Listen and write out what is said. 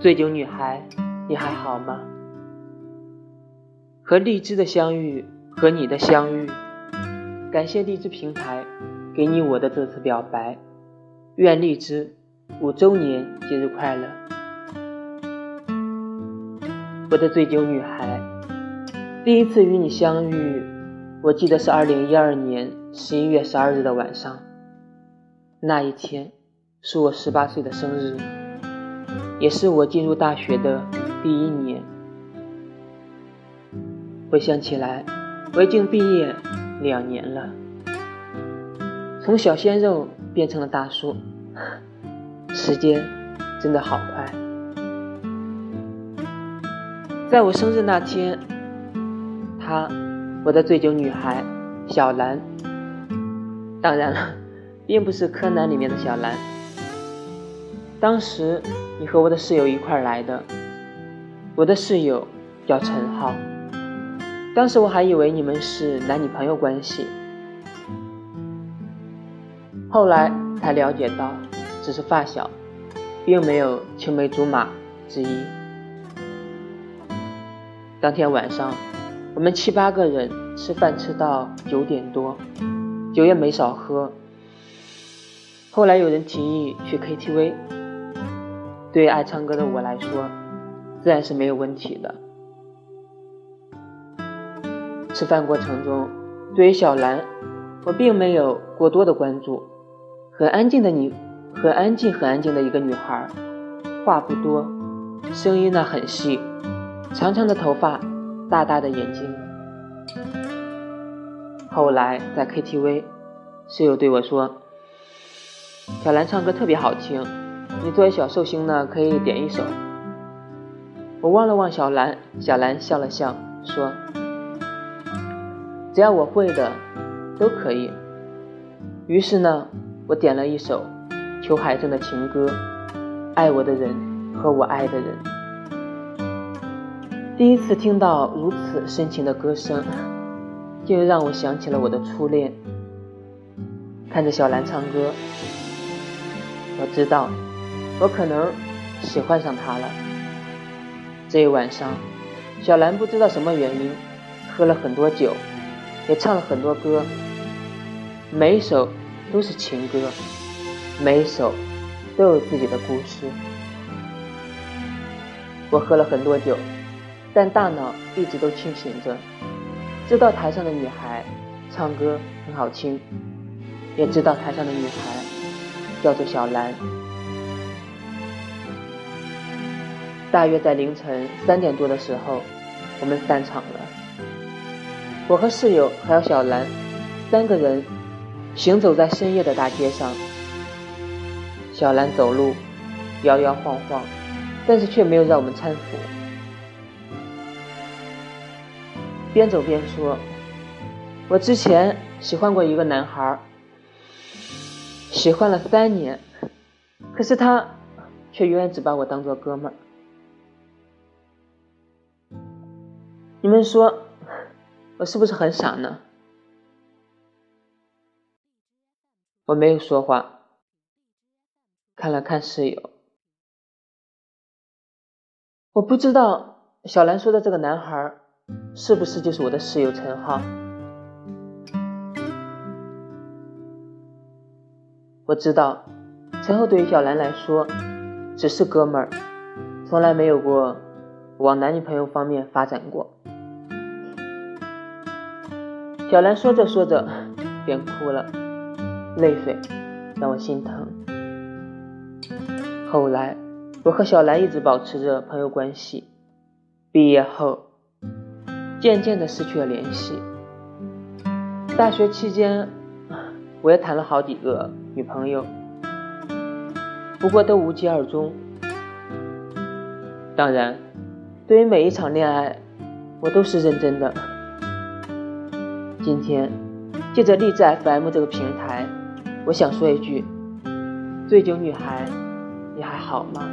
醉酒女孩，你还好吗？和荔枝的相遇，和你的相遇，感谢荔枝平台给你我的这次表白。愿荔枝五周年节日快乐！我的醉酒女孩，第一次与你相遇，我记得是二零一二年十一月十二日的晚上。那一天是我十八岁的生日。也是我进入大学的第一年。回想起来，我已经毕业两年了，从小鲜肉变成了大叔，时间真的好快。在我生日那天，她，我的醉酒女孩小兰，当然了，并不是柯南里面的小兰。当时你和我的室友一块来的，我的室友叫陈浩。当时我还以为你们是男女朋友关系，后来才了解到只是发小，并没有青梅竹马之意。当天晚上，我们七八个人吃饭吃到九点多，酒也没少喝。后来有人提议去 KTV。对爱唱歌的我来说，自然是没有问题的。吃饭过程中，对于小兰，我并没有过多的关注。很安静的你，很安静很安静的一个女孩，话不多，声音呢很细，长长的头发，大大的眼睛。后来在 KTV，室友对我说：“小兰唱歌特别好听。”你作为小寿星呢，可以点一首。我望了望小兰，小兰笑了笑，说：“只要我会的，都可以。”于是呢，我点了一首裘海正的情歌《爱我的人和我爱的人》。第一次听到如此深情的歌声，就让我想起了我的初恋。看着小兰唱歌，我知道。我可能喜欢上他了。这一晚上，小兰不知道什么原因，喝了很多酒，也唱了很多歌，每一首都是情歌，每一首都有自己的故事。我喝了很多酒，但大脑一直都清醒着，知道台上的女孩唱歌很好听，也知道台上的女孩叫做小兰。大约在凌晨三点多的时候，我们散场了。我和室友还有小兰三个人行走在深夜的大街上。小兰走路摇摇晃晃，但是却没有让我们搀扶。边走边说：“我之前喜欢过一个男孩，喜欢了三年，可是他却永远只把我当做哥们儿。”你们说，我是不是很傻呢？我没有说话，看了看室友。我不知道小兰说的这个男孩是不是就是我的室友陈浩。我知道陈浩对于小兰来说只是哥们儿，从来没有过往男女朋友方面发展过。小兰说着说着便哭了，泪水让我心疼。后来，我和小兰一直保持着朋友关系。毕业后，渐渐的失去了联系。大学期间，我也谈了好几个女朋友，不过都无疾而终。当然，对于每一场恋爱，我都是认真的。今天，借着励志 FM 这个平台，我想说一句：醉酒女孩，你还好吗？